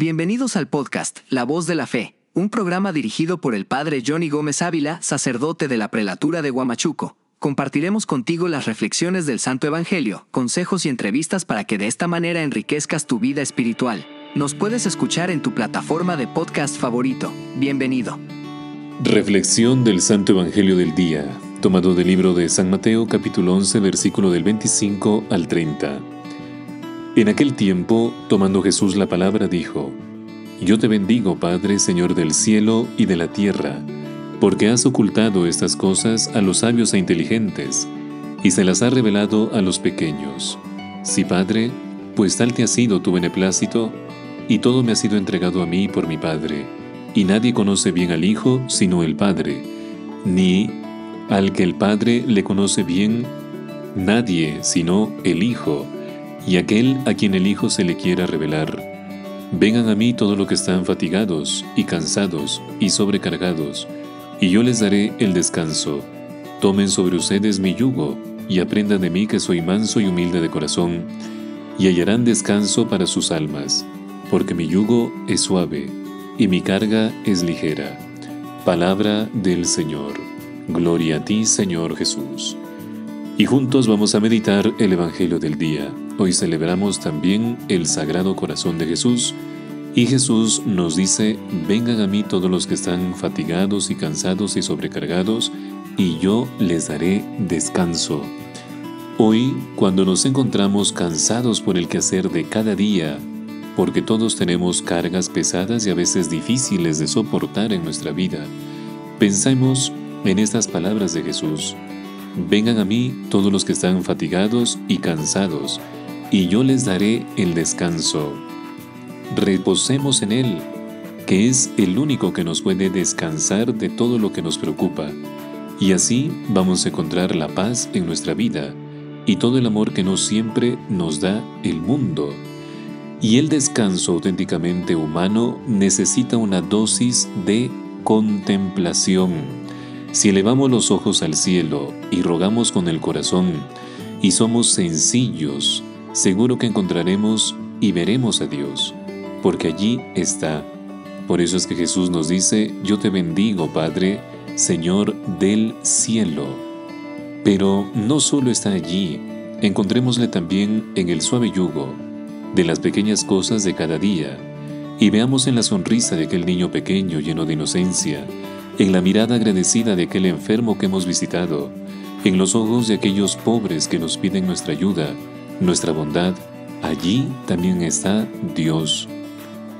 Bienvenidos al podcast La Voz de la Fe, un programa dirigido por el padre Johnny Gómez Ávila, sacerdote de la prelatura de Huamachuco. Compartiremos contigo las reflexiones del Santo Evangelio, consejos y entrevistas para que de esta manera enriquezcas tu vida espiritual. Nos puedes escuchar en tu plataforma de podcast favorito. Bienvenido. Reflexión del Santo Evangelio del Día, tomado del libro de San Mateo capítulo 11 versículo del 25 al 30. En aquel tiempo, tomando Jesús la palabra, dijo, Yo te bendigo, Padre, Señor del cielo y de la tierra, porque has ocultado estas cosas a los sabios e inteligentes, y se las has revelado a los pequeños. Sí, Padre, pues tal te ha sido tu beneplácito, y todo me ha sido entregado a mí por mi Padre, y nadie conoce bien al Hijo sino el Padre, ni al que el Padre le conoce bien, nadie sino el Hijo, y aquel a quien el Hijo se le quiera revelar. Vengan a mí todos los que están fatigados y cansados y sobrecargados, y yo les daré el descanso. Tomen sobre ustedes mi yugo, y aprendan de mí que soy manso y humilde de corazón, y hallarán descanso para sus almas, porque mi yugo es suave, y mi carga es ligera. Palabra del Señor. Gloria a ti, Señor Jesús. Y juntos vamos a meditar el Evangelio del día. Hoy celebramos también el Sagrado Corazón de Jesús y Jesús nos dice, vengan a mí todos los que están fatigados y cansados y sobrecargados, y yo les daré descanso. Hoy, cuando nos encontramos cansados por el quehacer de cada día, porque todos tenemos cargas pesadas y a veces difíciles de soportar en nuestra vida, pensemos en estas palabras de Jesús. Vengan a mí todos los que están fatigados y cansados, y yo les daré el descanso. Reposemos en Él, que es el único que nos puede descansar de todo lo que nos preocupa, y así vamos a encontrar la paz en nuestra vida y todo el amor que no siempre nos da el mundo. Y el descanso auténticamente humano necesita una dosis de contemplación. Si elevamos los ojos al cielo y rogamos con el corazón, y somos sencillos, seguro que encontraremos y veremos a Dios, porque allí está. Por eso es que Jesús nos dice, yo te bendigo, Padre, Señor del cielo. Pero no solo está allí, encontrémosle también en el suave yugo, de las pequeñas cosas de cada día, y veamos en la sonrisa de aquel niño pequeño lleno de inocencia, en la mirada agradecida de aquel enfermo que hemos visitado, en los ojos de aquellos pobres que nos piden nuestra ayuda, nuestra bondad, allí también está Dios.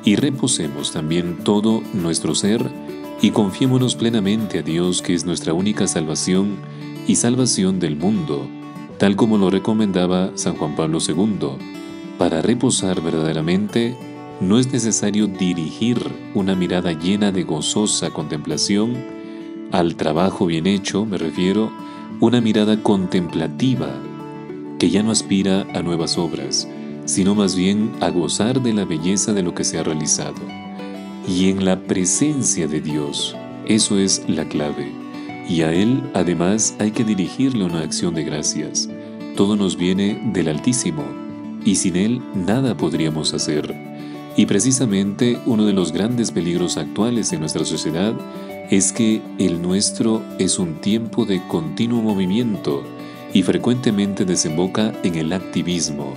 Y reposemos también todo nuestro ser y confiémonos plenamente a Dios que es nuestra única salvación y salvación del mundo, tal como lo recomendaba San Juan Pablo II. Para reposar verdaderamente, no es necesario dirigir una mirada llena de gozosa contemplación al trabajo bien hecho, me refiero, una mirada contemplativa que ya no aspira a nuevas obras, sino más bien a gozar de la belleza de lo que se ha realizado. Y en la presencia de Dios, eso es la clave. Y a Él además hay que dirigirle una acción de gracias. Todo nos viene del Altísimo, y sin Él nada podríamos hacer. Y precisamente uno de los grandes peligros actuales en nuestra sociedad es que el nuestro es un tiempo de continuo movimiento, y frecuentemente desemboca en el activismo,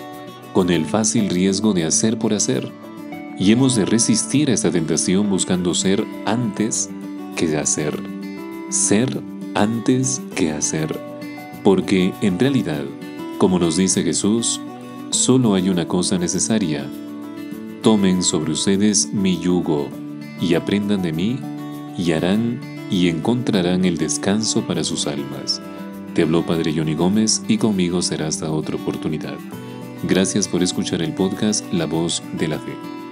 con el fácil riesgo de hacer por hacer. Y hemos de resistir a esta tentación buscando ser antes que hacer. Ser antes que hacer. Porque en realidad, como nos dice Jesús, solo hay una cosa necesaria. Tomen sobre ustedes mi yugo y aprendan de mí y harán y encontrarán el descanso para sus almas te habló Padre Johnny Gómez y conmigo será hasta otra oportunidad. Gracias por escuchar el podcast La Voz de la Fe.